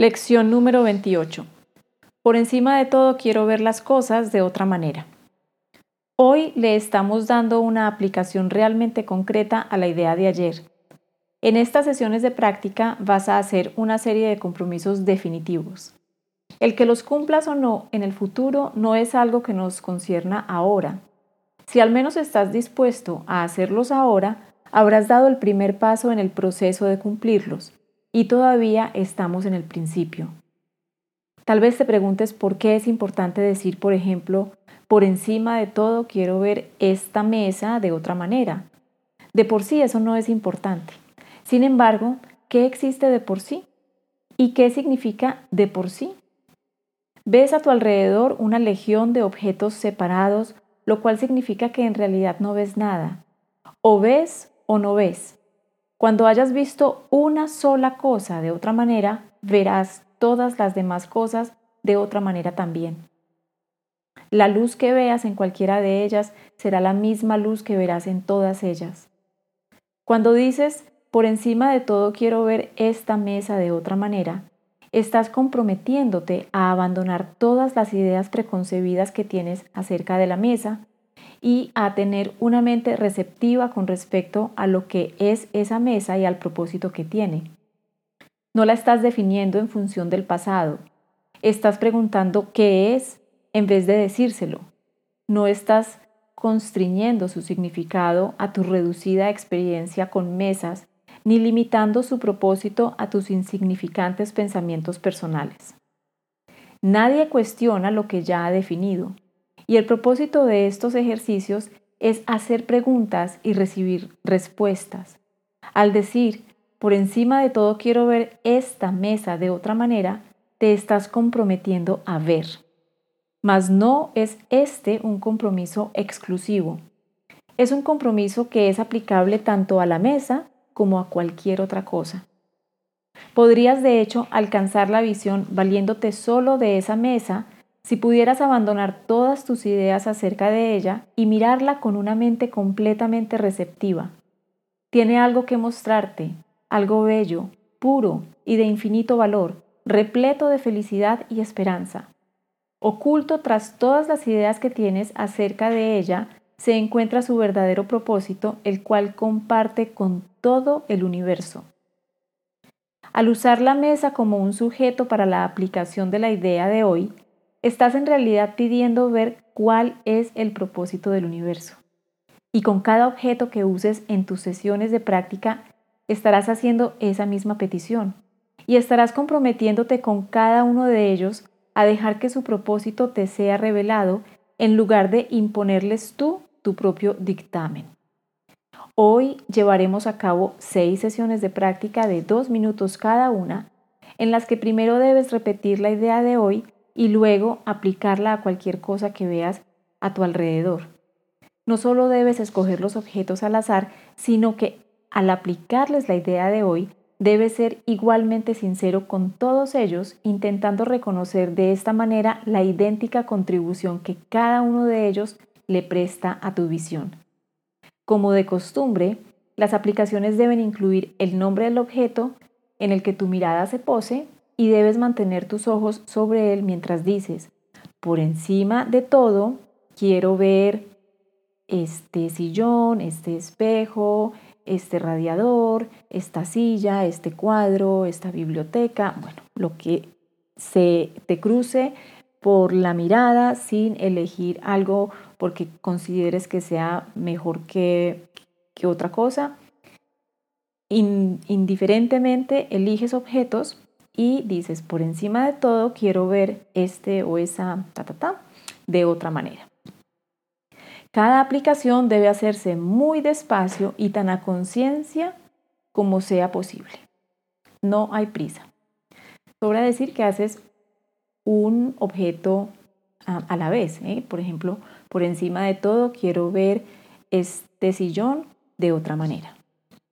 Lección número 28. Por encima de todo quiero ver las cosas de otra manera. Hoy le estamos dando una aplicación realmente concreta a la idea de ayer. En estas sesiones de práctica vas a hacer una serie de compromisos definitivos. El que los cumplas o no en el futuro no es algo que nos concierna ahora. Si al menos estás dispuesto a hacerlos ahora, habrás dado el primer paso en el proceso de cumplirlos y todavía estamos en el principio. Tal vez te preguntes por qué es importante decir, por ejemplo, por encima de todo quiero ver esta mesa de otra manera. De por sí eso no es importante. Sin embargo, ¿qué existe de por sí? ¿Y qué significa de por sí? Ves a tu alrededor una legión de objetos separados, lo cual significa que en realidad no ves nada. O ves o no ves. Cuando hayas visto una sola cosa de otra manera, verás todas las demás cosas de otra manera también. La luz que veas en cualquiera de ellas será la misma luz que verás en todas ellas. Cuando dices, por encima de todo quiero ver esta mesa de otra manera, estás comprometiéndote a abandonar todas las ideas preconcebidas que tienes acerca de la mesa y a tener una mente receptiva con respecto a lo que es esa mesa y al propósito que tiene. No la estás definiendo en función del pasado. Estás preguntando qué es en vez de decírselo. No estás constriñendo su significado a tu reducida experiencia con mesas ni limitando su propósito a tus insignificantes pensamientos personales. Nadie cuestiona lo que ya ha definido. Y el propósito de estos ejercicios es hacer preguntas y recibir respuestas. Al decir, por encima de todo quiero ver esta mesa de otra manera, te estás comprometiendo a ver. Mas no es este un compromiso exclusivo. Es un compromiso que es aplicable tanto a la mesa como a cualquier otra cosa. Podrías de hecho alcanzar la visión valiéndote solo de esa mesa si pudieras abandonar todas tus ideas acerca de ella y mirarla con una mente completamente receptiva. Tiene algo que mostrarte, algo bello, puro y de infinito valor, repleto de felicidad y esperanza. Oculto tras todas las ideas que tienes acerca de ella, se encuentra su verdadero propósito, el cual comparte con todo el universo. Al usar la mesa como un sujeto para la aplicación de la idea de hoy, estás en realidad pidiendo ver cuál es el propósito del universo. Y con cada objeto que uses en tus sesiones de práctica, estarás haciendo esa misma petición y estarás comprometiéndote con cada uno de ellos a dejar que su propósito te sea revelado en lugar de imponerles tú tu propio dictamen. Hoy llevaremos a cabo seis sesiones de práctica de dos minutos cada una, en las que primero debes repetir la idea de hoy y luego aplicarla a cualquier cosa que veas a tu alrededor. No solo debes escoger los objetos al azar, sino que al aplicarles la idea de hoy, debes ser igualmente sincero con todos ellos, intentando reconocer de esta manera la idéntica contribución que cada uno de ellos le presta a tu visión. Como de costumbre, las aplicaciones deben incluir el nombre del objeto en el que tu mirada se pose y debes mantener tus ojos sobre él mientras dices, por encima de todo, quiero ver este sillón, este espejo, este radiador, esta silla, este cuadro, esta biblioteca, bueno, lo que se te cruce por la mirada sin elegir algo porque consideres que sea mejor que, que otra cosa. indiferentemente eliges objetos y dices, por encima de todo, quiero ver este o esa ta, ta, ta, de otra manera. Cada aplicación debe hacerse muy despacio y tan a conciencia como sea posible. No hay prisa. Sobra decir que haces un objeto a, la vez. ¿eh? Por ejemplo, por encima de todo, quiero ver este sillón de otra manera.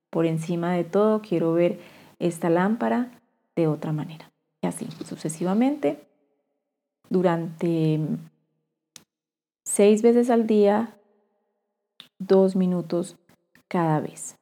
Por encima de todo, quiero ver esta lámpara de otra manera. Y así sucesivamente durante seis veces al día, dos minutos cada vez.